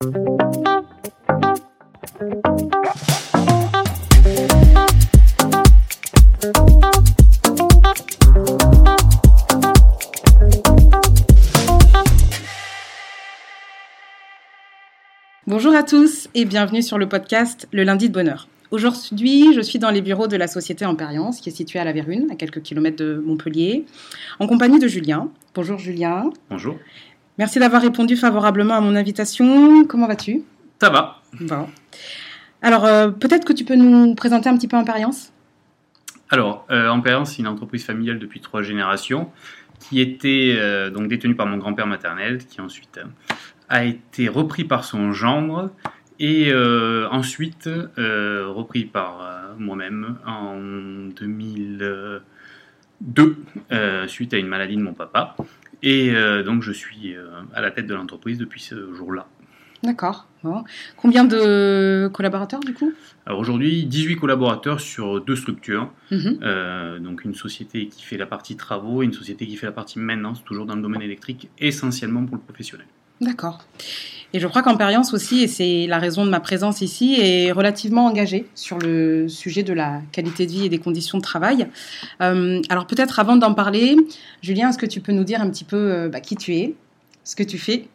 Bonjour à tous et bienvenue sur le podcast Le lundi de bonheur. Aujourd'hui, je suis dans les bureaux de la société Empérience, qui est située à La Vérune, à quelques kilomètres de Montpellier, en compagnie de Julien. Bonjour Julien. Bonjour. Merci d'avoir répondu favorablement à mon invitation. Comment vas-tu? Ça va. Bon. Alors, euh, peut-être que tu peux nous présenter un petit peu Empérience Alors, euh, Empérience, c'est une entreprise familiale depuis trois générations qui était euh, donc détenue par mon grand-père maternel, qui ensuite a été repris par son gendre et euh, ensuite euh, repris par euh, moi-même en 2002 suite à une maladie de mon papa. Et donc je suis à la tête de l'entreprise depuis ce jour-là. D'accord. Bon. Combien de collaborateurs du coup? Alors aujourd'hui, 18 collaborateurs sur deux structures. Mhm. Euh, donc une société qui fait la partie travaux et une société qui fait la partie maintenance, toujours dans le domaine électrique, essentiellement pour le professionnel. D'accord. Et je crois qu'Empérience aussi, et c'est la raison de ma présence ici, est relativement engagée sur le sujet de la qualité de vie et des conditions de travail. Euh, alors peut-être avant d'en parler, Julien, est-ce que tu peux nous dire un petit peu euh, bah, qui tu es, ce que tu fais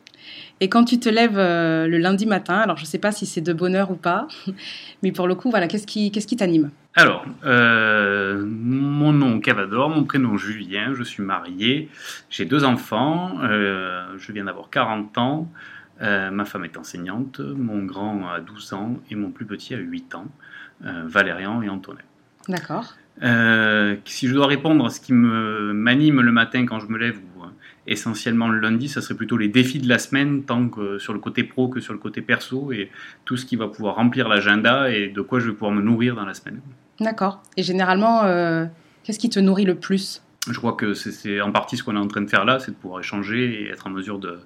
et quand tu te lèves euh, le lundi matin, alors je ne sais pas si c'est de bonheur ou pas, mais pour le coup, voilà, qu'est-ce qui qu'est-ce qui t'anime? Alors, euh, mon nom Cavador, mon prénom Julien, je suis marié, j'ai deux enfants, euh, je viens d'avoir 40 ans, euh, ma femme est enseignante, mon grand a 12 ans et mon plus petit a 8 ans, Valérian et Antonin. D'accord. Si je dois répondre à ce qui me m'anime le matin quand je me lève, ou essentiellement le lundi, ça serait plutôt les défis de la semaine, tant que sur le côté pro que sur le côté perso, et tout ce qui va pouvoir remplir l'agenda et de quoi je vais pouvoir me nourrir dans la semaine. D'accord. Et généralement, euh, qu'est-ce qui te nourrit le plus? Je crois que c'est- en partie ce qu'on est en train de faire là, c'est de pouvoir échanger et être en mesure de,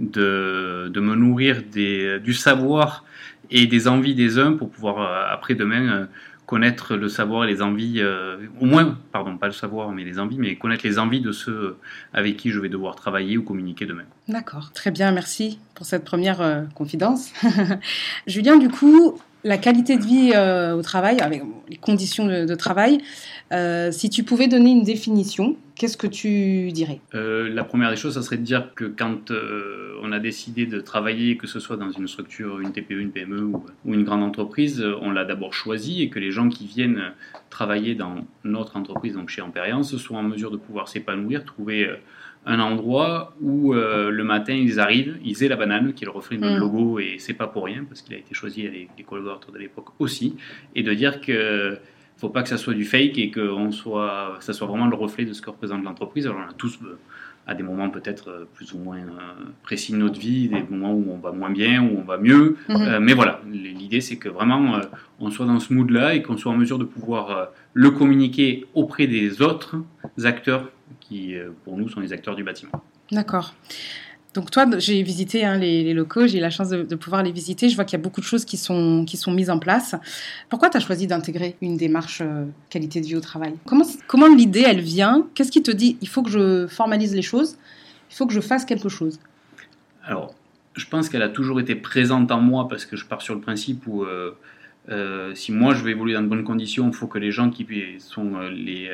de, de me nourrir des, du savoir et des envies des uns pour pouvoir euh, après demain euh, connaître le savoir et les envies, euh, au moins, pardon, pas le savoir, mais les envies, mais connaître les envies de ceux avec qui je vais devoir travailler ou communiquer demain. D'accord. Très bien, merci pour cette première euh, confidence. Julien, du coup, la qualité de vie euh, au travail, avec les conditions de, travail, euh, si tu pouvais donner une définition, qu'est-ce que tu dirais? Euh, la première des choses, ça serait de dire que quand on a décidé de travailler, que ce soit dans une structure, une TPE, une PME ou, ou une grande entreprise, on l'a d'abord choisi et que les gens qui viennent travailler dans notre entreprise, donc chez Empérience, soient en mesure de pouvoir s'épanouir, trouver un endroit où euh, le matin ils arrivent, ils aient la banane, qui est le reflet de notre logo, et c'est pas pour rien, parce qu'il a été choisi avec les collaborateurs de l'époque aussi, et de dire que faut pas que ça soit du fake et que on soit, ça soit vraiment le reflet de ce que représente l'entreprise. Alors on a tous euh, à des moments peut-être euh, plus ou moins précis de notre vie, des moments où on va moins bien, où on va mieux. Mhm. Euh, mais voilà, l'idée c'est que vraiment euh, on soit dans ce mood-là et qu'on soit en mesure de pouvoir euh, le communiquer auprès des autres acteurs qui, euh, pour nous, sont les acteurs du bâtiment. D'accord. Donc toi, j'ai visité hein, les, les locaux, j'ai eu la chance de, de pouvoir les visiter. Je vois qu'il y a beaucoup de choses qui sont, qui sont mises en place. Pourquoi tu as choisi d'intégrer une démarche euh, qualité de vie au travail? Comment, comment l'idée, elle vient? Qu'est-ce qui te dit, il faut que je formalise les choses, il faut que je fasse quelque chose? Alors, je pense qu'elle a toujours été présente en moi parce que je pars sur le principe où euh, euh, si moi je veux évoluer dans de bonnes conditions, il faut que les gens qui sont les,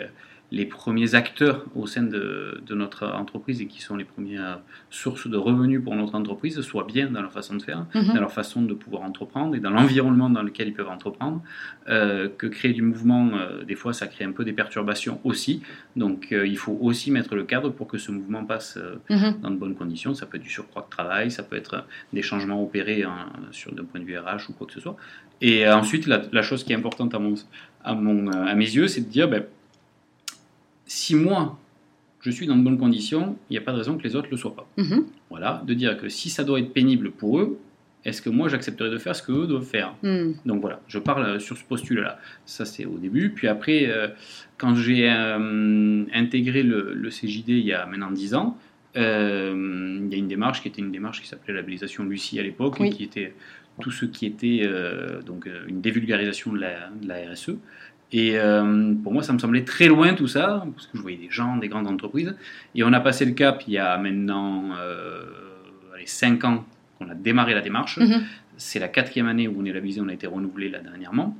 les premiers acteurs au sein de, de notre entreprise et qui sont les premières sources de revenus pour notre entreprise soient bien dans leur façon de faire, Mhm. dans leur façon de pouvoir entreprendre et dans l'environnement dans lequel ils peuvent entreprendre. Euh, que créer du mouvement, euh, des fois, ça crée un peu des perturbations aussi. Donc, euh, il faut aussi mettre le cadre pour que ce mouvement passe Mhm. dans de bonnes conditions. Ça peut être du surcroît de travail, ça peut être des changements opérés hein, sur d'un point de vue RH ou quoi que ce soit. Et ensuite, la, la chose qui est importante à, mon, à, mon, à mes yeux, c'est de dire, ben, si moi, je suis dans de bonnes conditions, il n'y a pas de raison que les autres ne le soient pas. Mhm. Voilà, de dire que si ça doit être pénible pour eux, est-ce que moi j'accepterais de faire ce qu'eux doivent faire? Hmm. donc voilà, je parle euh, sur ce postulat-là. Ça, c'est au début. Puis après, euh, quand j'ai euh, intégré le, le CJD il y a maintenant 10 ans, euh, il y a une démarche qui était une démarche qui s'appelait labellisation Lucie à l'époque, Oui. et qui était tout ce qui était donc une dévulgarisation de la, de la RSE. Et euh, pour moi, ça me semblait très loin tout ça, parce que je voyais des gens, des grandes entreprises. Et on a passé le cap il y a maintenant euh, allez, 5 ans qu'on a démarré la démarche. Mhm. C'est la quatrième année où on est labellisé, on a été renouvelé là dernièrement,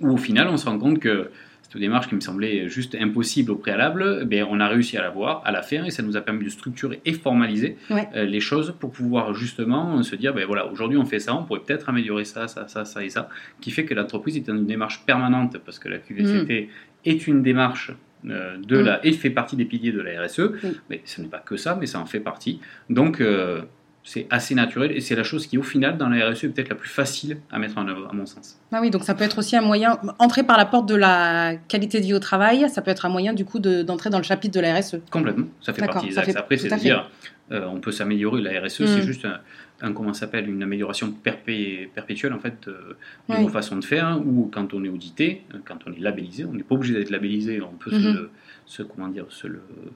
où au final on se rend compte que cette démarche qui me semblait juste impossible au préalable, eh on a réussi à la voir, à la faire, et ça nous a permis de structurer et formaliser Ouais. euh, les choses pour pouvoir justement se dire, ben voilà, aujourd'hui on fait ça, on pourrait peut-être améliorer ça, ça, ça, ça et ça, qui fait que l'entreprise est dans une démarche permanente, parce que la QVCT est une démarche euh, de Mm. la, et fait partie des piliers de la RSE, mais ce n'est pas que ça, mais ça en fait partie. Donc euh, c'est assez naturel, et c'est la chose qui au final dans la RSE est peut-être la plus facile à mettre en œuvre, à mon sens. Ah oui, donc ça peut être aussi un moyen, entrer par la porte de la qualité de vie au travail, ça peut être un moyen du coup de- d'entrer dans le chapitre de la RSE. Complètement, ça fait partie des axes. fait- Après, c'est à dire, euh, on peut s'améliorer. La RSE, Mm. c'est juste un, un- comment ça s'appelle, une amélioration perpé- perpétuelle en fait euh, de Oui. nos façons de faire. Ou quand on est audité, euh, quand on est labellisé, on n'est pas obligé d'être labellisé. On peut se, Mhm. se- comment dire, se le euh,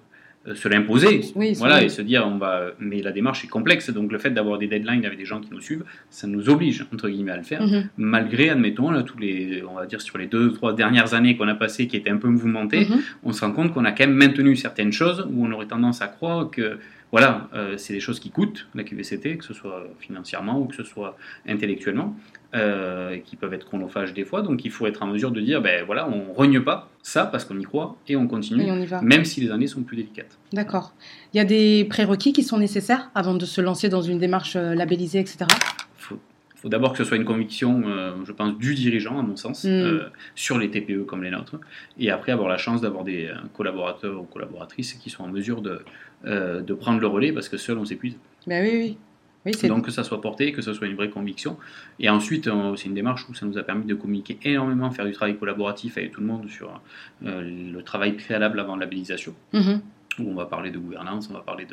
se l'imposer, Oui, voilà, et se dire on va. Mais la démarche est complexe, donc le fait d'avoir des deadlines avec des gens qui nous suivent, ça nous oblige entre guillemets à le faire Mhm. malgré, admettons, là, tous les, on va dire sur les deux, trois dernières années qu'on a passées, qui étaient un peu mouvementées, Mhm. on se rend compte qu'on a quand même maintenu certaines choses où on aurait tendance à croire que, voilà, euh, c'est des choses qui coûtent, la QVCT, que ce soit financièrement ou que ce soit intellectuellement, euh, et qui peuvent être chronophages des fois. Donc il faut être en mesure de dire, ben voilà, on rogne pas ça parce qu'on y croit et on continue, Et on y va. même si les années sont plus délicates. D'accord. Il y a des prérequis qui sont nécessaires avant de se lancer dans une démarche euh, labellisée, etc. faut, d'abord que ce soit une conviction, euh, je pense, du dirigeant, à mon sens, Mm. euh, sur les TPE comme les nôtres, et après avoir la chance d'avoir des euh, collaborateurs ou collaboratrices qui sont en mesure de, euh, de prendre le relais, parce que seul on s'épuise. Ben oui, oui. Donc que ça soit porté, que ce soit une vraie conviction. Et ensuite, c'est une démarche où ça nous a permis de communiquer énormément, faire du travail collaboratif avec tout le monde sur le travail préalable avant la labellisation. Où on va parler de gouvernance, on va parler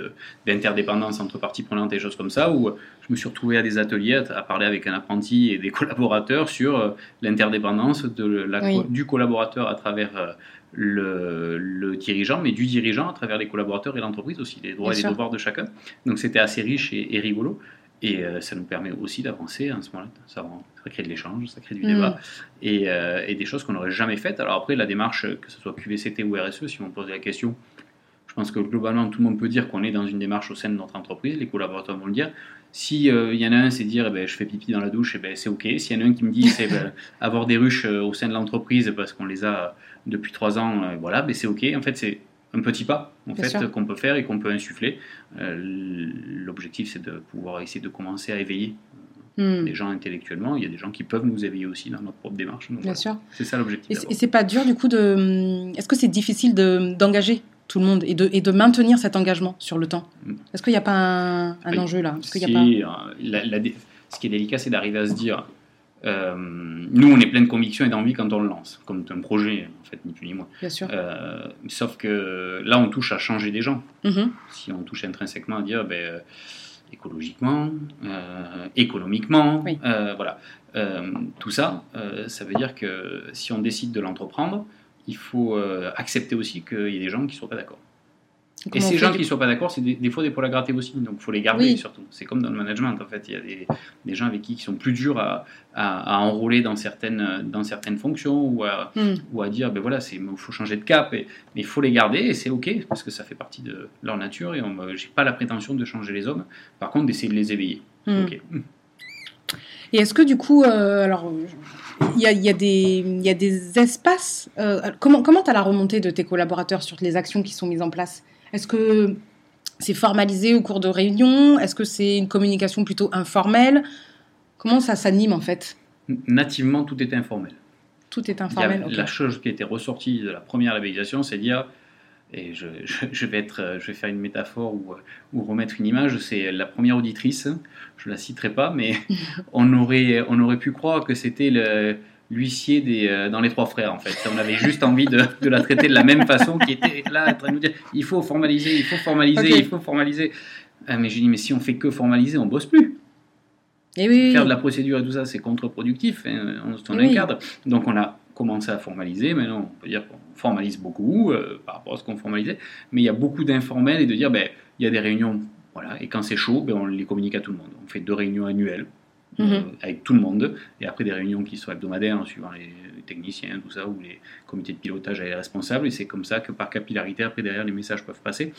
d'interdépendance entre parties prenantes et choses comme ça, où je me suis retrouvé à des ateliers à, à parler avec un apprenti et des collaborateurs sur euh, l'interdépendance Oui. du collaborateur à travers euh, le, le dirigeant, mais du dirigeant à travers les collaborateurs et l'entreprise aussi, les droits Bien et les devoirs de chacun. Donc c'était assez riche et, et rigolo. Et euh, ça nous permet aussi d'avancer à ce moment-là. Ça, crée de l'échange, ça crée du Mm. débat et, euh, et des choses qu'on n'aurait jamais faites. Alors après, la démarche, que ce soit QVCT ou RSE, si on me posait la question, je pense que globalement, tout le monde peut dire qu'on est dans une démarche au sein de notre entreprise, les collaborateurs vont le dire. Si il y en a un, c'est dire eh ben, je fais pipi dans la douche, eh ben, c'est ok. S'il y en a un qui me dit c'est ben, avoir des ruches euh, au sein de l'entreprise parce qu'on les a depuis trois ans, euh, voilà, ben, c'est ok. En fait, c'est un petit pas en Bien fait qu'on peut faire et qu'on peut insuffler. Euh, L'objectif, c'est de pouvoir essayer de commencer à éveiller Mhm. les gens intellectuellement. Il y a des gens qui peuvent nous éveiller aussi dans notre propre démarche. Donc, Bien voilà. sûr. C'est ça l'objectif. Et, c'est- pas dur du coup de. Est-ce que c'est difficile de- d'engager tout le monde et de, et de maintenir cet engagement sur le temps Mm. Est-ce qu'il n'y a pas un, un enjeu là? Qu'il y a Si, pas... euh, la- la dé- ce qui est délicat, c'est d'arriver à se dire euh, nous, on est plein de conviction et d'envie quand on le lance, comme un projet, en fait, ni plus ni moins. Bien sûr. Euh, sauf que là, on touche à changer des gens. Mhm. Si on touche intrinsèquement à dire ben, écologiquement, euh, économiquement, Oui. voilà. Tout ça, ça veut dire que si on décide de l'entreprendre, il faut euh, accepter aussi qu'il y ait des gens qui ne soient pas d'accord. Et ces gens qui ne sont pas d'accord, c'est des, des fois des poils à gratter aussi, donc il faut les garder Oui. surtout. C'est comme dans le management en fait, il y a des, des gens avec qui qui sont plus durs à, à, à enrôler dans certaines, dans certaines fonctions ou à, Hmm. ou à dire ben voilà, il faut changer de cap, et, mais il faut les garder et c'est ok parce que ça fait partie de leur nature et je n'ai pas la prétention de changer les hommes, par contre d'essayer de les éveiller. Ok. Et est-ce que du coup, euh, alors, il y a, il y, a des- il y a des espaces. euh, comment comment tu as la remontée de tes collaborateurs sur les actions qui sont mises en place? Est-ce que c'est formalisé au cours de réunions? Est-ce que c'est une communication plutôt informelle? Comment ça s'anime en fait? Nativement, tout était informel. Tout est informel. ok. La chose qui était ressortie de la première labellisation, c'est dire, et je, je- je vais, être, je vais faire une métaphore ou, ou remettre une image, c'est la première auditrice, je la citerai pas, mais on aurait, on aurait pu croire que c'était le- l'huissier des, euh, dans les trois frères en fait. On avait juste envie de, de la traiter de la même façon, qui était là en train de nous dire, il faut formaliser, il faut formaliser, il faut formaliser. Ah, mais j'ai dit, mais si on fait que formaliser, on bosse plus. Et oui, Faire de la procédure et tout ça, c'est contre-productif. hein, on se tourne Oui. un cadre. Donc on a commencé à formaliser. Maintenant, on peut dire qu'on formalise beaucoup euh, par rapport à ce qu'on formalisait. Mais il y a beaucoup d'informels et de dire, ben, il y a des réunions. Voilà, et quand c'est chaud, ben, on les communique à tout le monde. On fait deux réunions annuelles euh, Mhm. avec tout le monde. Et après des réunions qui sont hebdomadaires, hein, suivant les, les techniciens, tout ça, ou les comités de pilotage et les responsables. Et c'est comme ça que par capillarité, après derrière, les messages peuvent passer.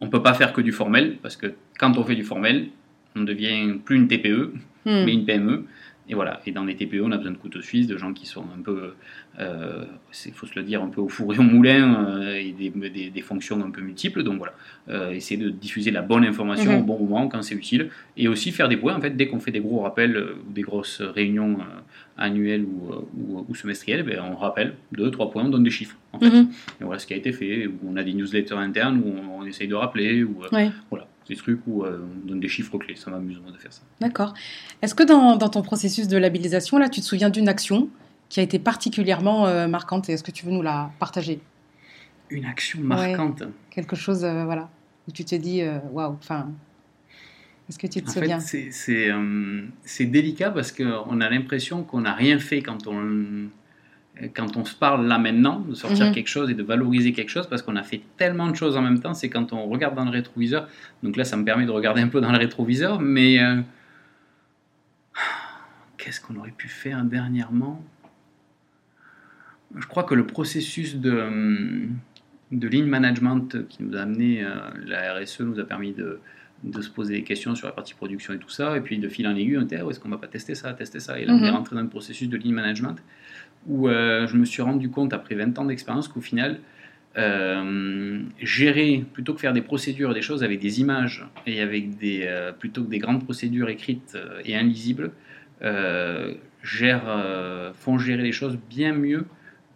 On ne peut pas faire que du formel, parce que quand on fait du formel, on devient plus une TPE, Hmm. mais une PME. Et voilà. Et dans les TPE, on a besoin de couteaux suisses, de gens qui sont un peu, euh, il faut se le dire, un peu au four et au moulin, euh, et des, des- des fonctions un peu multiples. Donc voilà, euh, essayer de diffuser la bonne information Mhm. au bon moment quand c'est utile, et aussi faire des points. En fait, dès qu'on fait des gros rappels euh, ou des grosses réunions euh, annuelles ou, euh, ou, ou semestrielles, ben, on rappelle deux, trois points, on donne des chiffres. En fait. Mhm. Et voilà ce qui a été fait. On a des newsletters internes où on, on essaye de rappeler. Ou euh, voilà, des trucs où euh, on donne des chiffres clés. Ça m'amuse moi de faire ça. D'accord. Est-ce que dans, dans ton processus de labellisation, là, tu te souviens d'une action qui a été particulièrement euh, marquante et est-ce que tu veux nous la partager? Une action marquante. Quelque chose, euh, voilà, où tu t'es dit, euh, waouh, enfin, est-ce que tu te En souviens? fait, c'est- c'est euh, c'est délicat parce qu'on a l'impression qu'on n'a rien fait quand on, quand on se parle là maintenant, de sortir Mhm. quelque chose et de valoriser quelque chose parce qu'on a fait tellement de choses en même temps. C'est quand on regarde dans le rétroviseur. Donc là, ça me permet de regarder un peu dans le rétroviseur, mais euh, qu'est-ce qu'on aurait pu faire dernièrement? Je crois que le processus de, euh, de lean management qui nous a amené, euh, la RSE nous a permis de, de se poser des questions sur la partie production et tout ça, et puis de fil en aiguille, on était, Ah, est-ce qu'on va pas tester ça, tester ça Et là, on est Mhm. rentré dans le processus de lean management où euh, je me suis rendu compte, après 20 ans d'expérience, qu'au final, euh, gérer, plutôt que faire des procédures des choses avec des images et avec des, euh, plutôt que des grandes procédures écrites et inlisibles, gère, font gérer les choses bien mieux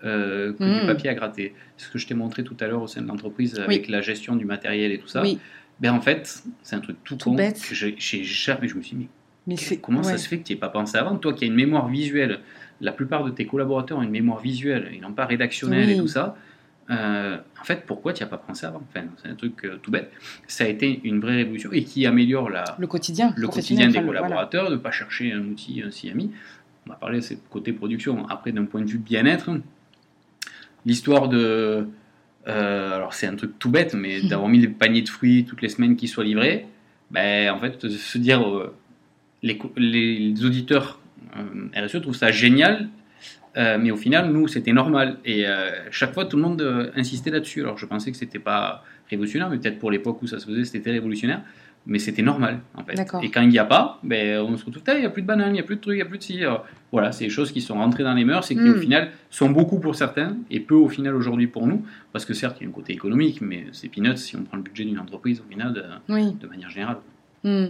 euh, que Mhm. du papier à gratter. Ce que je t'ai montré tout à l'heure au sein de l'entreprise avec la gestion du matériel et tout ça. Oui, Ben en fait, c'est un truc tout, Tout con bête. que j'ai jamais. Je me suis dit, mais mais c'est comment ça se fait que tu n'y aies pas pensé avant? Toi qui as une mémoire visuelle, la plupart de tes collaborateurs ont une mémoire visuelle et non pas rédactionnelle Oui. et tout ça. Euh, en fait, pourquoi tu n'y as pas pensé avant? Enfin, C'est un truc euh, tout bête. Ça a été une vraie révolution et qui améliore la, le quotidien, le quotidien des voilà. collaborateurs, de ne pas chercher un outil, un CMI. On va parler de côté production. Après, d'un point de vue bien-être, l'histoire de. Euh, alors, c'est un truc tout bête, mais d'avoir mis des paniers de fruits toutes les semaines qui soient livrés, ben, en fait, se dire. euh, les, les auditeurs euh, RSE trouvent ça génial, euh, mais au final, nous, c'était normal. Et euh, chaque fois, tout le monde euh, insistait là-dessus. Alors, je pensais que c'était pas révolutionnaire, mais peut-être pour l'époque où ça se faisait, c'était révolutionnaire. Mais c'était normal, en fait. Et quand il n'y a pas, ben, on se retrouve, il n'y a plus de bananes, il n'y a plus de trucs, il n'y a plus de ci. Alors, voilà, c'est des choses qui sont rentrées dans les mœurs et qui, au final, sont beaucoup pour certains et peu, au final, aujourd'hui pour nous. Parce que certes, il y a un côté économique, mais c'est peanuts si on prend le budget d'une entreprise, au final, de, Oui. de manière générale. Hmm.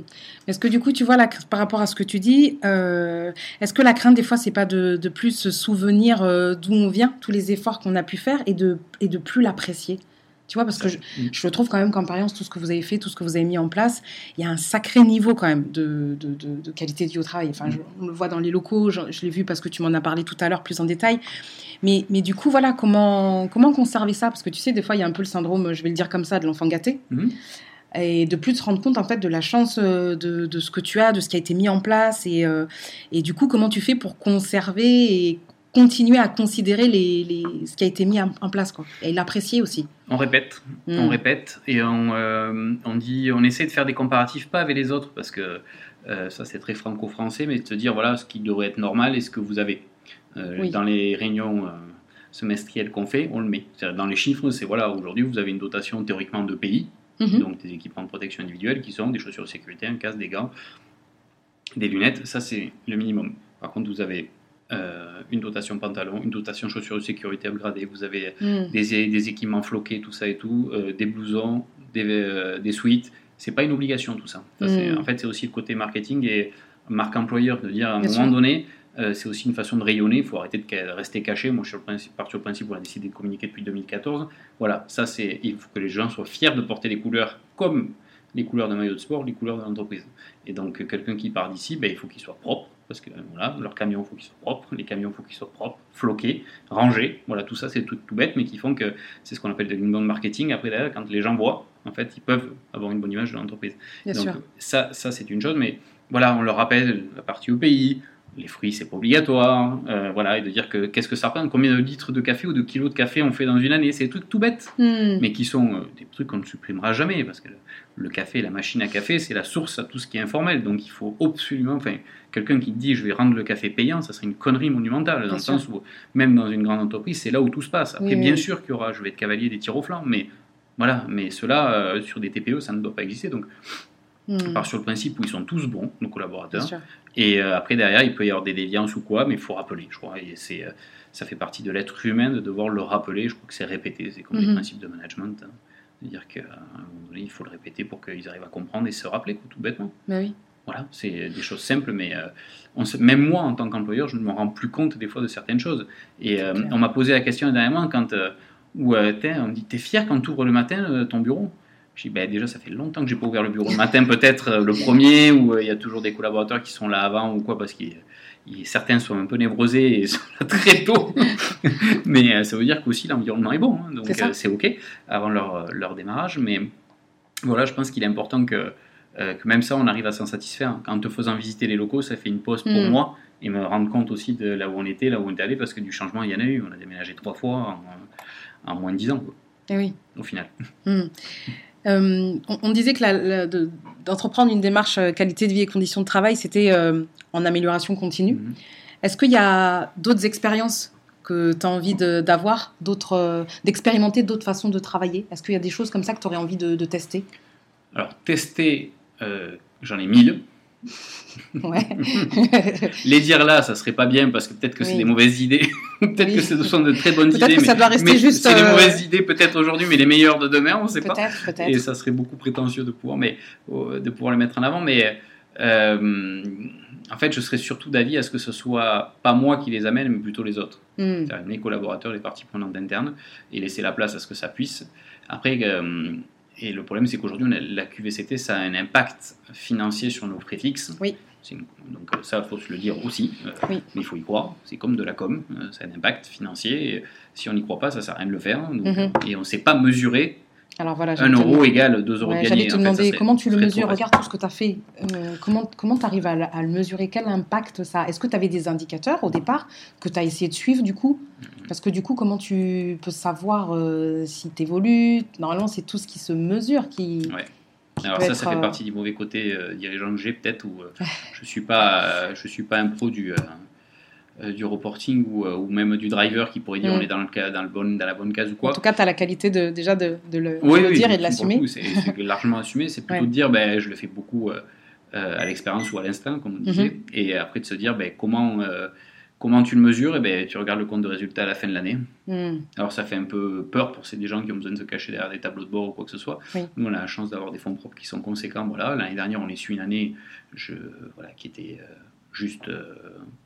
Est-ce que du coup, tu vois, la, par rapport à ce que tu dis, euh, est-ce que la crainte des fois, c'est pas de, de plus se souvenir euh, d'où on vient, tous les efforts qu'on a pu faire, et de, et de plus l'apprécier? Tu vois, parce que je, Mm. je trouve quand même qu'en Pariance, tout ce que vous avez fait, tout ce que vous avez mis en place, il y a un sacré niveau quand même de, de, de- de qualité de vie au travail. Enfin, je- on le voit dans les locaux, je, je l'ai vu parce que tu m'en as parlé tout à l'heure plus en détail. Mais, mais du coup, voilà, comment, comment conserver ça? Parce que tu sais, des fois, il y a un peu le syndrome, je vais le dire comme ça, de l'enfant gâté Mhm. et de plus te rendre compte en fait de la chance euh, de, de ce que tu as, de ce qui a été mis en place et, euh, et du coup comment tu fais pour conserver et continuer à considérer les, les- ce qui a été mis en, en place quoi et l'apprécier aussi. On répète, Mm. on répète et on, euh, on dit, on essaie de faire des comparatifs pas avec les autres parce que euh, ça c'est très franco-français, mais de se dire voilà ce qui devrait être normal et ce que vous avez Euh, Oui. dans les réunions semestrielles qu'on fait, on le met. Dans les chiffres, c'est voilà aujourd'hui vous avez une dotation théoriquement de pays, Mhm. donc des équipements de protection individuelle qui sont des chaussures de sécurité, un casque, des gants, des lunettes, ça c'est le minimum. Par contre vous avez euh, une dotation pantalon, une dotation chaussures de sécurité upgradée, vous avez Mm. des, des équipements floqués, tout ça et tout, euh, des blousons, des, euh, des suites. C'est pas une obligation tout ça. Ça, c'est- Mm. En fait, c'est aussi le côté marketing et marque employeur de dire à un Bien moment sûr. donné, euh, c'est aussi une façon de rayonner. Il faut arrêter de rester caché. Moi, je suis sur le principe, parti au principe on a décidé de communiquer depuis 2014. Voilà, ça c'est. Il faut que les gens soient fiers de porter les couleurs comme les couleurs d'un maillot de sport, les couleurs de l'entreprise. Et donc, quelqu'un qui part d'ici, ben, il faut qu'il soit propre, parce que voilà, leur camion, il faut qu'il soit propre, les camions, il faut qu'ils soient propres, floqués, rangés. Voilà, tout ça, c'est tout, tout bête, mais qui font que c'est ce qu'on appelle de l'inbound marketing. Après, derrière, quand les gens voient, en fait, ils peuvent avoir une bonne image de l'entreprise. Bien Donc, sûr. ça, ça c'est une chose, mais voilà, on leur rappelle la partie au pays, les fruits, c'est pas obligatoire, euh, voilà, et de dire que qu'est-ce que ça représente, combien de litres de café ou de kilos de café on fait dans une année, c'est des trucs tout bêtes Mm. mais qui sont euh, des trucs qu'on ne supprimera jamais, parce que le, le café, la machine à café, c'est la source à tout ce qui est informel. Donc il faut absolument, enfin, quelqu'un qui te dit je vais rendre le café payant, ça serait une connerie monumentale, dans Bien le sûr. sens où même dans une grande entreprise, c'est là où tout se passe. Après, Oui, bien oui. sûr qu'il y aura, je vais être cavalier des tirs au flanc, mais voilà, mais cela, euh, sur des TPE, ça ne doit pas exister. Donc Hmm. On part sur le principe où ils sont tous bons, nos collaborateurs. Et euh, après, derrière, il peut y avoir des déviances ou quoi, mais il faut rappeler, je crois. Et c'est, euh, ça fait partie de l'être humain de devoir le rappeler. Je crois que c'est répété. C'est comme les Mhm. principes de management. hein. C'est-à-dire qu'à un moment donné, il faut le répéter pour qu'ils arrivent à comprendre et se rappeler, tout bêtement. Bah oui. Voilà, c'est des choses simples, mais euh, on se- même moi, en tant qu'employeur, je ne me rends plus compte des fois de certaines choses. Et euh, on m'a posé la question dernièrement quand euh, où, euh, on me dit T'es fier quand tu ouvres le matin euh, ton bureau? Je dis ben, Déjà, ça fait longtemps que j'ai pas ouvert le bureau le matin, peut-être euh, le premier, où euh, il y a toujours des collaborateurs qui sont là avant ou quoi, parce que certains sont un peu névrosés et sont là très tôt. mais euh, ça veut dire qu'aussi l'environnement est bon, hein, donc C'est OK avant leur, leur démarrage. Mais voilà, je pense qu'il est important que, que même ça, on arrive à s'en satisfaire. En te faisant visiter les locaux, ça fait une pause pour Mm. moi et me rendre compte aussi de là où on était, là où on était allé, parce que du changement, il y en a eu. On a déménagé trois fois en, en moins de dix ans, quoi, Eh oui. au final. Hmm. Euh, on, on disait que la- la- de- d'entreprendre une démarche euh, qualité de vie et conditions de travail, c'était euh, en amélioration continue. Mhm. Est-ce qu'il y a d'autres expériences que tu as envie de- d'avoir, d'autres, euh, d'expérimenter d'autres façons de travailler? Est-ce qu'il y a des choses comme ça que tu aurais envie de, de tester? Alors, tester, j'en ai mille. Ouais. Les dire là, ça serait pas bien parce que peut-être que c'est des mauvaises idées. peut-être Oui. que ce sont de très bonnes Peut-être idées. que mais, ça doit rester mais juste, C'est des euh, mauvaises idées peut-être aujourd'hui, mais les meilleures de demain, on ne sait pas. peut-être, peut-être. Et ça serait beaucoup prétentieux de pouvoir, mais, euh, de pouvoir les mettre en avant. Mais euh, en fait, je serais surtout d'avis à ce que ce soit pas moi qui les amène, mais plutôt les autres. C'est-à-dire mes collaborateurs, les parties prenantes internes, et laisser la place à ce que ça puisse. Après, euh, et le problème, c'est qu'aujourd'hui, la QVCT, ça a un impact financier sur nos préfixes. Oui. C'est une- Donc euh, ça, il faut se le dire aussi. Euh, Oui. Mais il faut y croire. C'est comme de la com. euh, ça a un impact financier. Et si on n'y croit pas, ça sert à rien de le faire. Donc, Mhm. euh, Et on ne sait pas mesurer Alors voilà, 1 j'allais te euro égale 2 euros Ouais. J'allais te En fait, ça demander comment tu le mesures. Regarde tout ce que tu as fait. Euh, comment comment tu arrives à, le- à le mesurer? Quel impact ça Est-ce que tu avais des indicateurs au départ que tu as essayé de suivre du coup? Mm-hmm. Parce que du coup, comment tu peux savoir euh, si tu évolues Normalement, c'est tout ce qui se mesure qui. Ouais. Alors ça, être, ça fait euh, partie du mauvais côté euh, dirigeant que j'ai peut-être où euh, je suis pas, euh, je suis pas un pro du, du reporting ou, euh, ou même du driver qui pourrait dire Mm. on est dans, le, cas- dans, le bon, dans la bonne case ou quoi. En tout cas, tu as la qualité de, déjà de, de le, Oui, oui, dire et de l'assumer. C'est largement assumé. C'est plutôt Ouais. de dire, ben, je le fais beaucoup euh, euh, à l'expérience ou à l'instinct, comme on disait. Mhm. Et après de se dire, ben, comment, euh, comment tu le mesures? Et ben, Tu regardes le compte de résultat à la fin de l'année. Hmm. Alors ça fait un peu peur pour ces des gens qui ont besoin de se cacher derrière des tableaux de bord ou quoi que ce soit. Nous, on a la chance d'avoir des fonds propres qui sont conséquents. Voilà, l'année dernière, on les suit une année je, voilà, qui était euh, juste euh,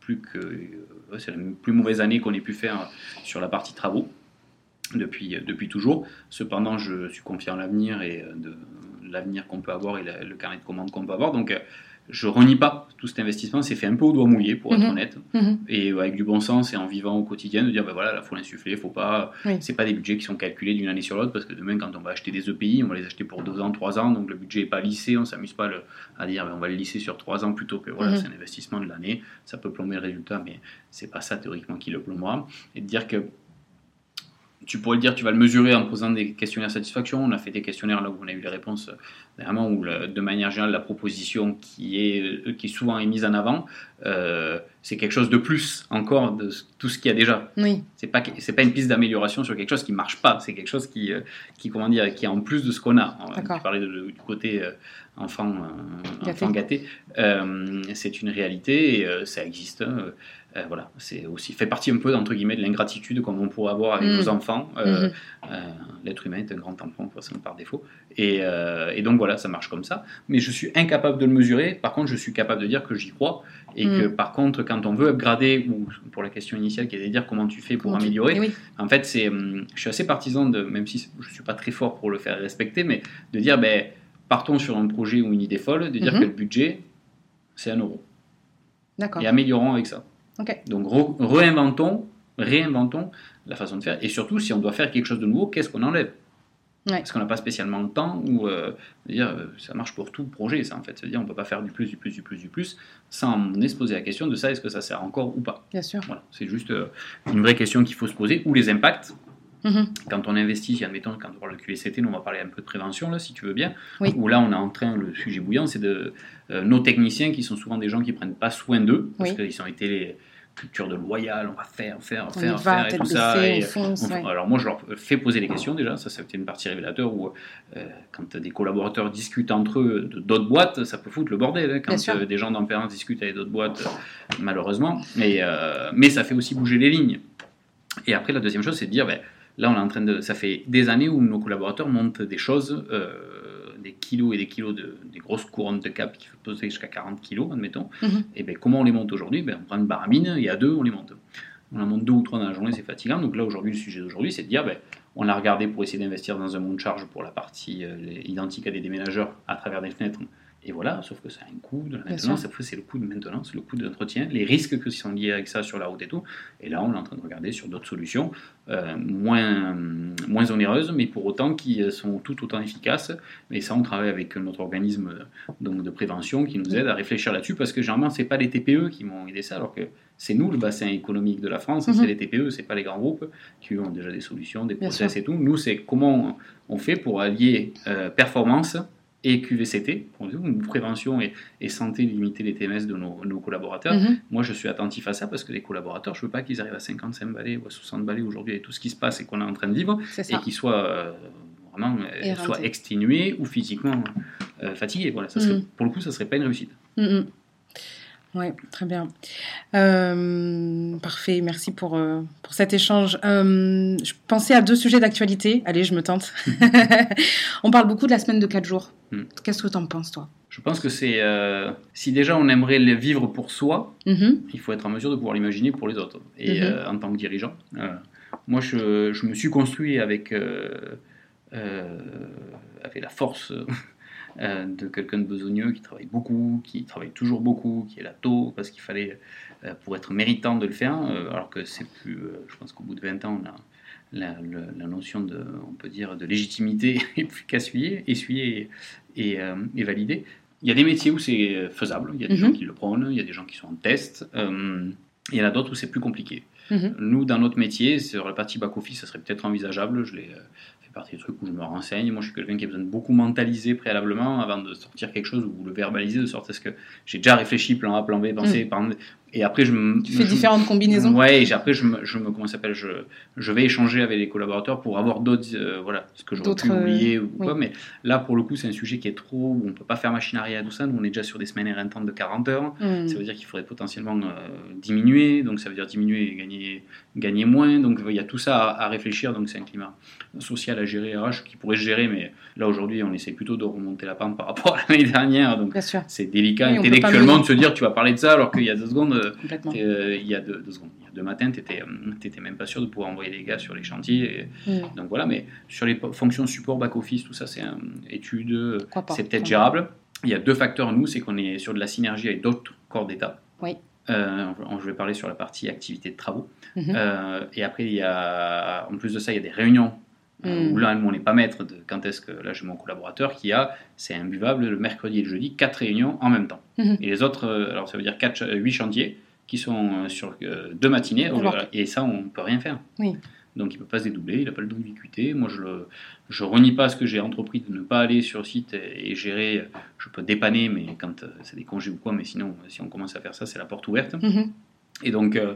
plus que euh, c'est la plus mauvaise année qu'on ait pu faire sur la partie travaux depuis, depuis toujours. Cependant, je suis confiant en l'avenir et euh, de l'avenir qu'on peut avoir et le carnet de commandes qu'on peut avoir. Donc, euh, je renie pas tout cet investissement. C'est fait un peu au doigt mouillé, pour être Mhm. honnête Mhm. et avec du bon sens et en vivant au quotidien de dire ben voilà là faut l'insuffler faut pas Oui. c'est pas des budgets qui sont calculés d'une année sur l'autre parce que demain quand on va acheter des EPI on va les acheter pour deux ans trois ans donc le budget est pas lissé on s'amuse pas le- à dire ben, on va le lisser sur trois ans plutôt que voilà Mhm. c'est un investissement de l'année ça peut plomber le résultat mais c'est pas ça théoriquement qui le plombera et de dire que tu pourrais le dire, tu vas le mesurer en posant des questionnaires satisfaction. On a fait des questionnaires là où on a eu les réponses dernièrement, où le- de manière générale, la proposition qui est, euh, qui souvent est mise en avant, euh, c'est quelque chose de plus encore de tout ce qu'il y a déjà. Oui, C'est pas c'est pas une piste d'amélioration sur quelque chose qui marche pas. C'est quelque chose qui euh, qui comment dire qui est en plus de ce qu'on a. Tu parlais de- de- du côté enfant euh, Gâté. enfant gâté. Euh, c'est une réalité et ça existe. voilà, c'est aussi fait partie un peu entre guillemets de l'ingratitude comme on pourrait avoir avec Mm. nos enfants. Euh, L'être humain est un grand enfant de toute façon par défaut. Et, et donc voilà, ça marche comme ça. Mais je suis incapable de le mesurer. Par contre, je suis capable de dire que j'y crois et Mm. que par contre, quand on veut upgrader ou pour la question initiale qui était de dire comment tu fais pour Comment améliorer, oui. en fait, c'est, hum, je suis assez partisan de, même si je suis pas très fort pour le faire respecter, mais de dire, ben, partons sur un projet ou une idée folle, de dire Mhm. que le budget, c'est un euro. D'accord. Et améliorons avec ça. Ok. Donc, re- réinventons, réinventons la façon de faire. Et surtout, si on doit faire quelque chose de nouveau, qu'est-ce qu'on enlève? Ouais. Parce qu'on n'a pas spécialement le temps, ou euh, dire, ça marche pour tout projet, ça en fait. C'est-à-dire, on ne peut pas faire du plus, du plus, du plus, du plus, sans se poser la question de ça, est-ce que ça sert encore ou pas? Bien sûr. Voilà, c'est juste euh, une vraie question qu'il faut se poser, ou les impacts Mhm. quand on investit, admettons, quand on parle de QSCT, nous on va parler un peu de prévention, là, si tu veux bien, Oui. où là on est en train, le sujet bouillant, c'est de euh, nos techniciens qui sont souvent des gens qui prennent pas soin d'eux, parce Oui. qu'ils ont été les- culture de loyal, on va faire, faire, On faire, va, faire et tout ça. baissée, et on fonce, on- ouais. Alors moi, je leur fais poser les questions déjà, ça c'était une partie révélateur où euh, quand des collaborateurs discutent entre eux d'autres boîtes, ça peut foutre le bordel. hein, quand euh, des gens dans Perrin discutent avec d'autres boîtes, euh, malheureusement. Mais, euh, mais ça fait aussi bouger les lignes. Et après, la deuxième chose, c'est de dire, ben, là, on est en train de, ça fait des années où nos collaborateurs montent des choses, des kilos et des kilos de, des grosses couronnes de cap qui peuvent peser jusqu'à 40 kilos, admettons. Mhm. Et ben, comment on les monte aujourd'hui? Ben, On prend une baramine et à deux, on les monte. On en monte deux ou trois dans la journée, c'est fatigant. Donc là, aujourd'hui, le sujet d'aujourd'hui, c'est de dire, ben, on a regardé pour essayer d'investir dans un monte charge pour la partie euh, les- identique à des déménageurs à travers des fenêtres. Et voilà, sauf que ça a un coût de la maintenance, après c'est le coût de maintenance, le coût d'entretien, les risques qui sont liés avec ça sur la route et tout. Et là, on est en train de regarder sur d'autres solutions, euh, moins, moins onéreuses, mais pour autant qui euh, sont tout autant efficaces. Et ça, on travaille avec notre organisme euh, donc, de prévention qui nous aide à réfléchir là-dessus, parce que généralement, c'est pas les TPE qui m'ont aidé ça, alors que c'est nous le bassin économique de la France, Mhm. c'est les TPE, c'est pas les grands groupes qui ont déjà des solutions, des Bien process sûr. et tout. Nous, c'est comment on fait pour allier euh, performance et QVCT, pour une prévention et, et santé, limiter les TMS de nos, nos collaborateurs. Mhm. Moi, je suis attentif à ça parce que les collaborateurs, je veux pas qu'ils arrivent à 55 balais ou à 60 balais aujourd'hui avec tout ce qui se passe et qu'on est en train de vivre et qu'ils soient euh, vraiment euh, soit exténués ou physiquement euh, fatigués. Voilà, ça serait, Mhm. pour le coup, ça serait pas une réussite. Oui, très bien. Euh, parfait, merci pour, euh, pour cet échange. Euh, je pensais à deux sujets d'actualité. Allez, je me tente. On parle beaucoup de la semaine de 4 jours. Mm. Qu'est-ce que tu en penses, toi? Je pense que c'est si déjà on aimerait le vivre pour soi, Mhm. il faut être en mesure de pouvoir l'imaginer pour les autres. Et Mhm. euh, en tant que dirigeant, moi je, je me suis construit avec, avec la force euh, de quelqu'un de besogneux qui travaille beaucoup, qui travaille toujours beaucoup, qui est là tôt parce qu'il fallait euh, pour être méritant de le faire, euh, alors que c'est plus, je pense qu'au bout de 20 ans on a la, notion de, on peut dire, de légitimité est plus qu'essuyée, essuyée et, et, euh, et validée. Il y a des métiers où c'est faisable, il y a des Mhm. gens qui le prônent, il y a des gens qui sont en test, euh, il y en a d'autres où c'est plus compliqué. Mhm. Nous, dans notre métier, sur la partie back-office, ça serait peut-être envisageable, je l'ai partie des trucs où je me renseigne. Moi, je suis quelqu'un qui a besoin de beaucoup mentaliser préalablement avant de sortir quelque chose ou le verbaliser, de sorte à ce que j'ai déjà réfléchi, plan A, plan B, pensé, plan et après je me... Tu fais je- différentes combinaisons Ouais, et après je me, je me comment s'appelle, je, je vais échanger avec les collaborateurs pour avoir d'autres, euh, voilà, ce que j'aurais pu euh, oublier ou oui. quoi. Mais là, pour le coup, c'est un sujet qui est trop, on peut pas faire machine arrière tout ça. Nous, on est déjà sur des semaines éreintantes de 40 heures. Mm. Ça veut dire qu'il faudrait potentiellement euh, diminuer, donc ça veut dire diminuer et gagner, gagner moins. Donc il y a tout ça à, à réfléchir. Donc c'est un climat social à gérer, RH qui pourrait se gérer, mais là aujourd'hui, on essaie plutôt de remonter la pente par rapport à l'année dernière. Donc c'est délicat Oui, intellectuellement de se dire tu vas parler de ça alors qu'il y a deux secondes. Euh, euh, il y a deux, deux secondes, il y a deux matins, tu n'étais même pas sûr de pouvoir envoyer les gars sur les chantiers. et- Mm. donc voilà, mais sur les fonctions support, back-office, tout ça, c'est un étude, euh, c'est peut-être gérable. Il y a deux facteurs, nous, c'est qu'on est sur de la synergie avec d'autres corps d'État. Oui. Euh, je vais parler sur la partie activité de travaux. Mhm. Euh, et après, il y a, en plus de ça, il y a des réunions euh, Mm. où là, nous, on n'est pas maître de quand est-ce que, là, j'ai mon collaborateur qui a, c'est imbuvable, le mercredi et le jeudi, quatre réunions en même temps. Et les autres, euh, alors ça veut dire quatre, euh, huit chantiers qui sont euh, sur euh, deux matinées, et ça, on ne peut rien faire. Oui. Donc il ne peut pas se dédoubler, il n'a pas le d'ubiquité. Moi, je ne je renie pas ce que j'ai entrepris de ne pas aller sur site et, et gérer. Je peux dépanner, mais quand euh, c'est des congés ou quoi, mais sinon, si on commence à faire ça, c'est la porte ouverte. Mhm. Et donc, euh, euh,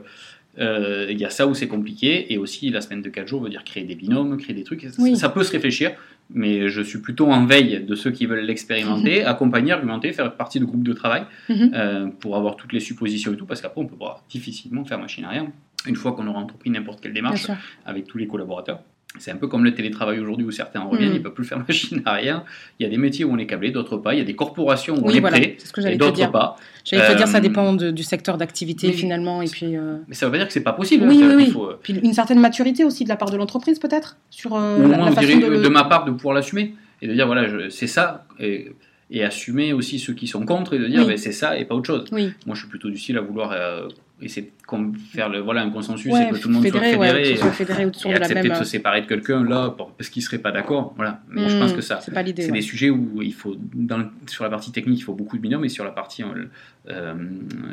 il y a ça où c'est compliqué, et aussi la semaine de 4 jours veut dire créer des binômes, créer des trucs. Oui. Ça peut se réfléchir, mais je suis plutôt en veille de ceux qui veulent l'expérimenter, accompagner, argumenter, faire partie de groupes de travail Mhm. euh, pour avoir toutes les suppositions et tout, parce qu'après on peut difficilement faire machine arrière une fois qu'on aura entrepris n'importe quelle démarche avec tous les collaborateurs. C'est un peu comme le télétravail aujourd'hui où certains en reviennent, Mhm. ils ne peuvent plus faire machine arrière. Il y a des métiers où on est câblé, d'autres pas. Il y a des corporations où on est voilà, prêt ce que et d'autres pas. J'allais te dire, ça Euh, dépend de- du secteur d'activité finalement, et puis, euh, Mais ça veut pas dire que c'est pas possible. Oui, C'est-à-dire oui, oui. faut, euh, puis une certaine maturité aussi de la part de l'entreprise peut-être sur euh, ou la, moins la on façon dirait de, ma part de pouvoir l'assumer et de dire voilà c'est ça et, et assumer aussi ceux qui sont contre et de dire ben, c'est ça et pas autre chose. Oui, Moi je suis plutôt du style à vouloir euh, essayer de faire le, voilà un consensus ouais, et que tout le monde fédéré, soit ouais, fédéré que et, soit fédéré accepter même. de se séparer de quelqu'un là pour- parce qu'il serait pas d'accord. Voilà. Mais moi, je Hmm, pense que ça C'est ouais. des sujets où il faut, dans le- sur la partie technique, il faut beaucoup de binômes, et sur la partie, euh, euh,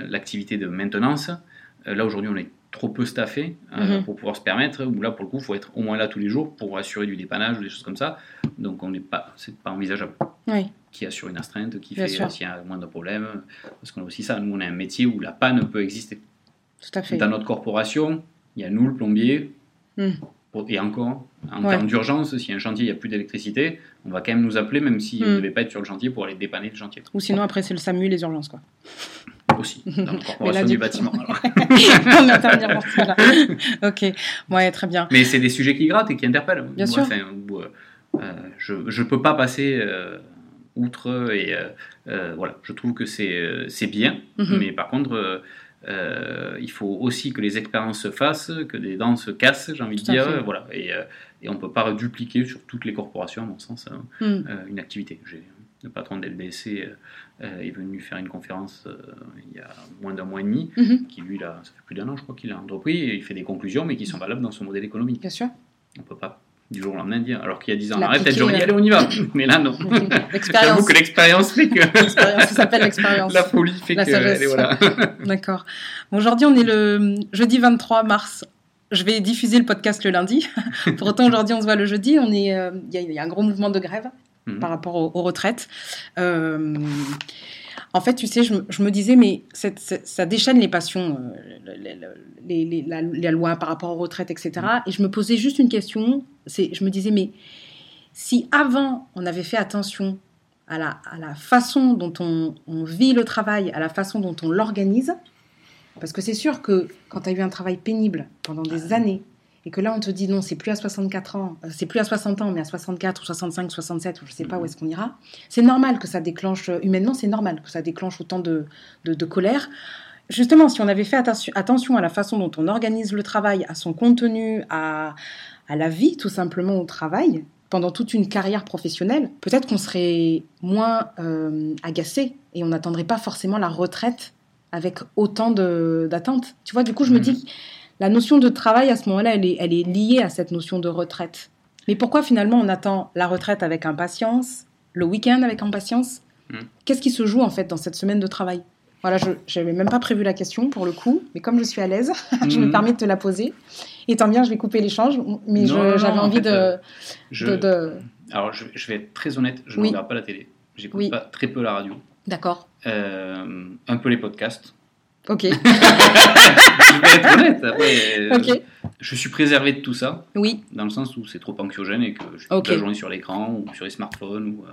l'activité de maintenance, euh, là aujourd'hui on est trop peu staffé euh, Mhm. pour pouvoir se permettre, où là pour le coup il faut être au moins là tous les jours pour assurer du dépannage ou des choses comme ça, donc on n'est pas, c'est pas envisageable. Oui. Qui assure une astreinte, qui Bien fait s'il y a moins de problèmes, parce qu'on a aussi ça, nous on a un métier où la panne peut exister. Tout à fait. Dans notre corporation, il y a nous, le plombier, Hmm. et encore, en Ouais. termes d'urgence, a un chantier, il n'y a plus d'électricité, on va quand même nous appeler, même si on Hmm. ne devait pas être sur le chantier pour aller dépanner le chantier. Ou sinon, après, c'est le SAMU, les urgences, quoi. Aussi, dans la corporation là, du, bâtiment. alors. On dire pour ça, là. ok, ouais, très bien. Mais c'est des sujets qui grattent et qui interpellent. Bien Moi, sûr. enfin, où, euh, euh, je ne peux pas passer euh, outre et euh, voilà, je trouve que c'est bien, Mhm. mais par contre, euh, il faut aussi que les expériences se fassent, que des dents se cassent, j'ai envie de Tout dire, fait. voilà, et, euh, et on ne peut pas dupliquer sur toutes les corporations, à mon sens, hein, Hmm. euh, une activité. Le patron de LBC euh, est venu faire une conférence il y a moins d'un mois et demi, Mhm. qui lui, là, ça fait plus d'un an, je crois qu'il a entrepris, et il fait des conclusions, mais qui sont valables dans son modèle économique. Bien sûr. On peut pas du jour au lendemain dire, alors qu'il y a 10 ans, arrête, peut-être j'aurais dit, allez, on y va. Mais là, non. J'avoue que l'expérience fait que ça s'appelle l'expérience. la folie fait La que. sagesse. allez, voilà. D'accord. Bon, Aujourd'hui, on est le jeudi 23 mars. Je vais diffuser le podcast le lundi. Pour autant, aujourd'hui, on se voit le jeudi. On est, euh, Il y, a- il y a un gros mouvement de grève Mhm. par rapport aux, aux retraites. Euh, en fait, tu sais, je, me- je me disais, mais cette- cette- ça déchaîne les passions, euh, le- le- le- les, les- la, la loi par rapport aux retraites, etc. Et je me posais juste une question. C'est, je me disais, mais si avant, on avait fait attention à la, à la façon dont on, on vit le travail, à la façon dont on l'organise, parce que c'est sûr que quand tu as eu un travail pénible pendant des années, et que là on te dit non, c'est plus à 64 ans, euh, c'est plus à 60 ans, mais à 64 ou 65, 67, ou je sais pas où est-ce qu'on ira, c'est normal que ça déclenche, euh, humainement, c'est normal que ça déclenche autant de, de, de colère. Justement, si on avait fait attention, attention à la façon dont on organise le travail, à son contenu, à, à la vie tout simplement au travail, pendant toute une carrière professionnelle, peut-être qu'on serait moins euh, agacé et on n'attendrait pas forcément la retraite avec autant d'attentes. Tu vois, du coup, je me Mhm. dis, la notion de travail à ce moment-là, elle est, elle est liée à cette notion de retraite. Mais pourquoi finalement on attend la retraite avec impatience, le week-end avec impatience Mhm. Qu'est-ce qui se joue en fait dans cette semaine de travail? Voilà, je n'avais même pas prévu la question pour le coup, mais comme je suis à l'aise, je me Mhm. permets de te la poser. Et tant bien, je vais couper l'échange, mais je- j'avais en envie fait, de, euh, Je- de, de- Alors, je, je vais être très honnête, je Oui. ne regarde pas la télé. J'écoute Oui. pas très peu la radio. D'accord. Euh, un peu les podcasts. Ok. je vais être honnête. Après, euh, ok. Je suis préservé de tout ça, Oui. dans le sens où c'est trop anxiogène et que je suis Ok. toute la journée sur l'écran ou sur les smartphones. Ou, euh,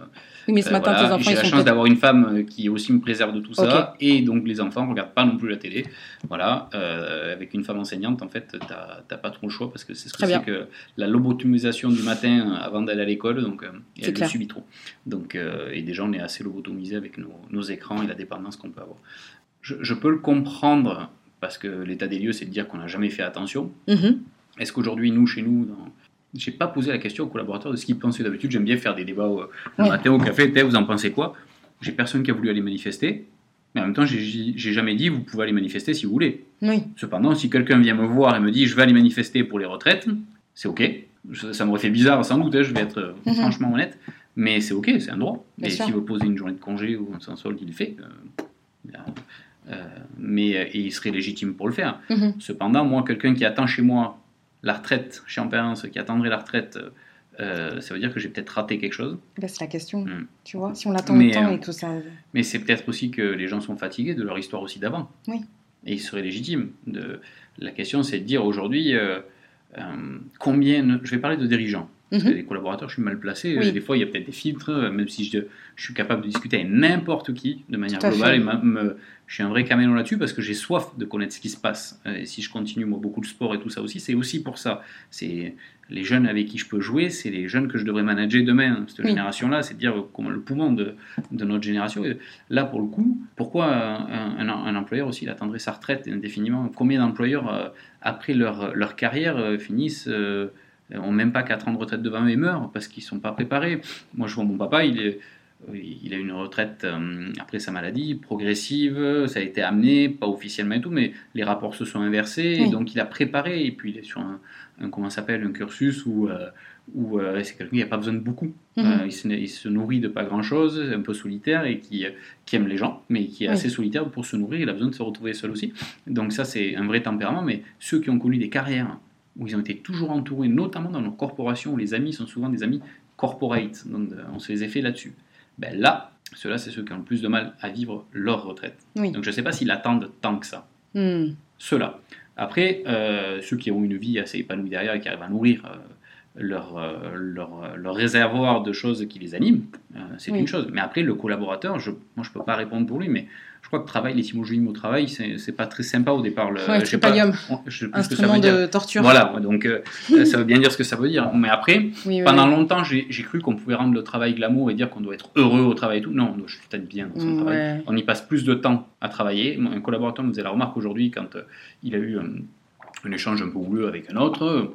Oui, mais ce Euh, matin, voilà. tes enfants, J'ai la chance d'avoir une femme qui aussi me préserve de tout ça, et donc les enfants ne regardent pas non plus la télé. Voilà, euh, avec une femme enseignante, en fait, t'as t'as pas trop le choix parce que c'est ce que c'est que la lobotomisation du matin avant d'aller à l'école, donc euh, et elle le clair. subit trop. Donc, euh, et déjà, on est assez lobotomisé avec nos, nos écrans et la dépendance qu'on peut avoir. Je, je peux le comprendre parce que l'état des lieux, c'est de dire qu'on n'a jamais fait attention. Mhm. Est-ce qu'aujourd'hui, nous, chez nous, dans... j'ai pas posé la question aux collaborateurs de ce qu'ils pensaient d'habitude. J'aime bien faire des débats au, Ouais. matin au café. Vous en pensez quoi? J'ai personne qui a voulu aller manifester. Mais en même temps, j'ai, jamais dit vous pouvez aller manifester si vous voulez. Oui. Cependant, si quelqu'un vient me voir et me dit je vais aller manifester pour les retraites, c'est ok. Je- Ça m'aurait fait bizarre sans doute, hein, je vais être euh, Mhm. franchement honnête. Mais c'est ok, c'est un droit. Bien et s'il veut poser une journée de congé ou sans solde, il le fait. Euh, mais euh, et il serait légitime pour le faire. Mhm. Cependant, moi, quelqu'un qui attend chez moi la retraite, chez Ampérance, qui attendrait la retraite, euh, ça veut dire que j'ai peut-être raté quelque chose. Là, c'est la question. Mm. Tu vois, si on autant euh, et que ça... Mais c'est peut-être aussi que les gens sont fatigués de leur histoire aussi d'avant. Oui. Et il serait légitime. De... La question, c'est de dire aujourd'hui euh, euh, combien. Je vais parler de dirigeants. Parce que Mhm. les collaborateurs, je suis mal placé. Oui. Des fois, il y a peut-être des filtres, euh, même si je, je suis capable de discuter avec n'importe qui de manière globale. fait. Et je suis un vrai caméléon là-dessus parce que j'ai soif de connaître ce qui se passe. Euh, Et si je continue, moi, beaucoup de sport et tout ça aussi, c'est aussi pour ça. C'est les jeunes avec qui je peux jouer, c'est les jeunes que je devrais manager demain. Cette Oui. génération-là, c'est de dire comment le poumon de, de notre génération. Et là, pour le coup, pourquoi un, un- un employeur aussi il attendrait sa retraite indéfiniment? Combien d'employeurs, euh, après leur, leur carrière, euh, finissent euh, ont même pas 4 ans de retraite devant eux et meurent parce qu'ils sont pas préparés. Moi, je vois mon papa, il, est, il a une retraite euh, après sa maladie progressive, ça a été amené, pas officiellement et tout, mais les rapports se sont inversés, Oui. et donc il a préparé, et puis il est sur un, un comment s'appelle, un cursus où, euh, où euh, c'est quelqu'un qui n'a pas besoin de beaucoup. Mhm. Euh, il, se, il se nourrit de pas grand-chose, un peu solitaire, et qui, qui aime les gens, mais qui est Oui. assez solitaire pour se nourrir, il a besoin de se retrouver seul aussi. Donc ça, c'est un vrai tempérament, mais ceux qui ont connu des carrières où ils ont été toujours entourés, notamment dans nos corporations, où les amis sont souvent des amis corporate, donc euh, on se les effets là-dessus. Ben là, ceux-là, c'est ceux qui ont le plus de mal à vivre leur retraite. Oui. Donc je ne sais pas s'ils attendent tant que ça. Hmm. ceux-là. Après, ceux qui ont une vie assez épanouie derrière et qui arrivent à nourrir leur, leur, leur, réservoir de choses qui les animent, c'est une chose. Mais après, le collaborateur, je, moi je ne peux pas répondre pour lui, mais je crois que travail, les timoujim au travail, c'est pas très sympa au départ. Le, ouais, je pas, je instrument de torture. Voilà, donc euh, ça veut bien dire ce que ça veut dire. Mais après, pendant longtemps, j'ai cru qu'on pouvait rendre le travail glamour et dire qu'on doit être heureux au travail et tout. Non, je suis peut-être bien dans son travail. On y passe plus de temps à travailler. Un collaborateur me faisait la remarque aujourd'hui quand euh, il a eu euh, un échange un peu houleux avec un autre,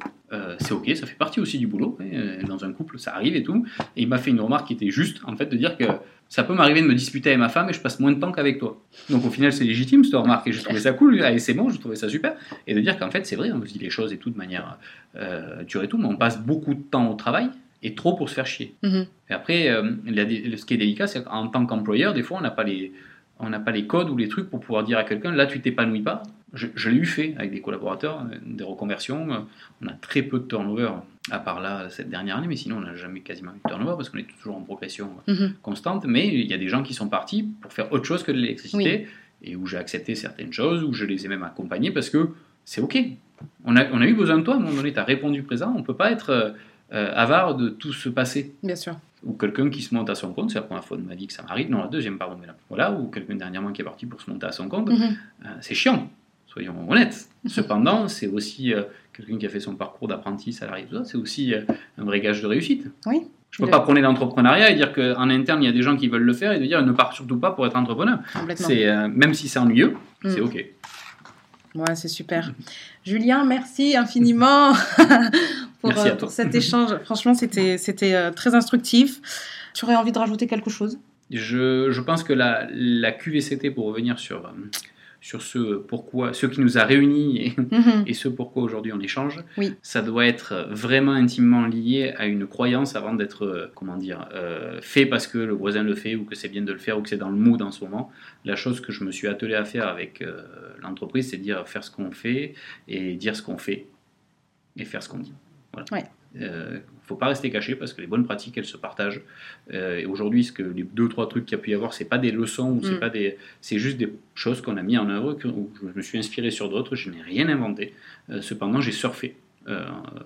c'est ok, ça fait partie aussi du boulot. Hein, dans un couple, ça arrive et tout. Et il m'a fait une remarque qui était juste, en fait, de dire que ça peut m'arriver de me disputer avec ma femme et je passe moins de temps qu'avec toi. Donc au final, c'est légitime cette remarque et je trouvais ça cool. Et c'est bon, je trouvais ça super. Et de dire qu'en fait, c'est vrai, on se dit les choses et tout de manière euh, dure et tout, mais on passe beaucoup de temps au travail et trop pour se faire chier. Mm-hmm. Et après, euh, ce qui est délicat, c'est qu'en tant qu'employeur, des fois, on n'a pas les on n'a pas les codes ou les trucs pour pouvoir dire à quelqu'un là tu t'épanouis pas. Je, je l'ai eu fait avec des collaborateurs, euh, des reconversions. On a très peu de turnover à part là cette dernière année, mais sinon on n'a jamais quasiment eu de turnover parce qu'on est toujours en progression euh, mhm. constante. Mais il y a des gens qui sont partis pour faire autre chose que de l'électricité et où j'ai accepté certaines choses, où je les ai même accompagnés parce que c'est ok. On a, on a eu besoin de toi, à un moment donné, tu as répondu présent, on ne peut pas être euh, euh, avare de tout ce passé. Bien sûr. Ou quelqu'un qui se monte à son compte, c'est la première fois qu'on m'a dit que ça m'arrive, non la deuxième pardon, mais là, voilà, ou quelqu'un dernièrement qui est parti pour se monter à son compte, mhm. c'est chiant soyons honnêtes. Cependant, c'est aussi quelqu'un qui a fait son parcours d'apprenti, salarié, tout ça, c'est aussi euh, un vrai gage de réussite. Oui. Je ne peux pas prôner l'entrepreneuriat et dire qu'en interne, il y a des gens qui veulent le faire et de dire ne part surtout pas pour être entrepreneur. C'est, euh, même si c'est ennuyeux, mm. c'est OK. Ouais, c'est super. Julien, merci infiniment pour, euh, pour, cet échange. Franchement, c'était, c'était très instructif. Tu aurais envie de rajouter quelque chose? Je, je, pense que la, la QVCT, pour revenir sur sur ce pourquoi, ce qui nous a réunis et, mhm. et ce pourquoi aujourd'hui on échange, oui. ça doit être vraiment intimement lié à une croyance avant d'être, euh, comment dire, euh, fait parce que le voisin le fait ou que c'est bien de le faire ou que c'est dans le mood en ce moment. La chose que je me suis attelé à faire avec euh, l'entreprise, c'est dire faire ce qu'on fait et dire ce qu'on fait et faire ce qu'on dit. Voilà ne euh, faut pas rester caché parce que les bonnes pratiques elles se partagent. Euh, et aujourd'hui, ce que les deux trois trucs qu'il y a pu y avoir, c'est pas des leçons ou c'est mm. pas des, c'est juste des choses qu'on a mis en œuvre où je me suis inspiré sur d'autres. Je n'ai rien inventé. Euh, cependant, j'ai surfé,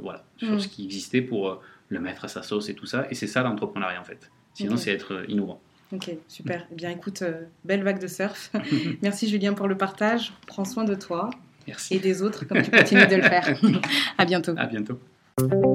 voilà, sur mm. ce qui existait pour le mettre à sa sauce et tout ça. Et c'est ça l'entrepreneuriat en fait. Sinon, c'est être innovant. Ok, super. Eh bien, écoute, belle vague de surf. Merci Julien pour le partage. Prends soin de toi. Merci. Et des autres, comme tu continues de le faire. à bientôt. À bientôt. Thank you.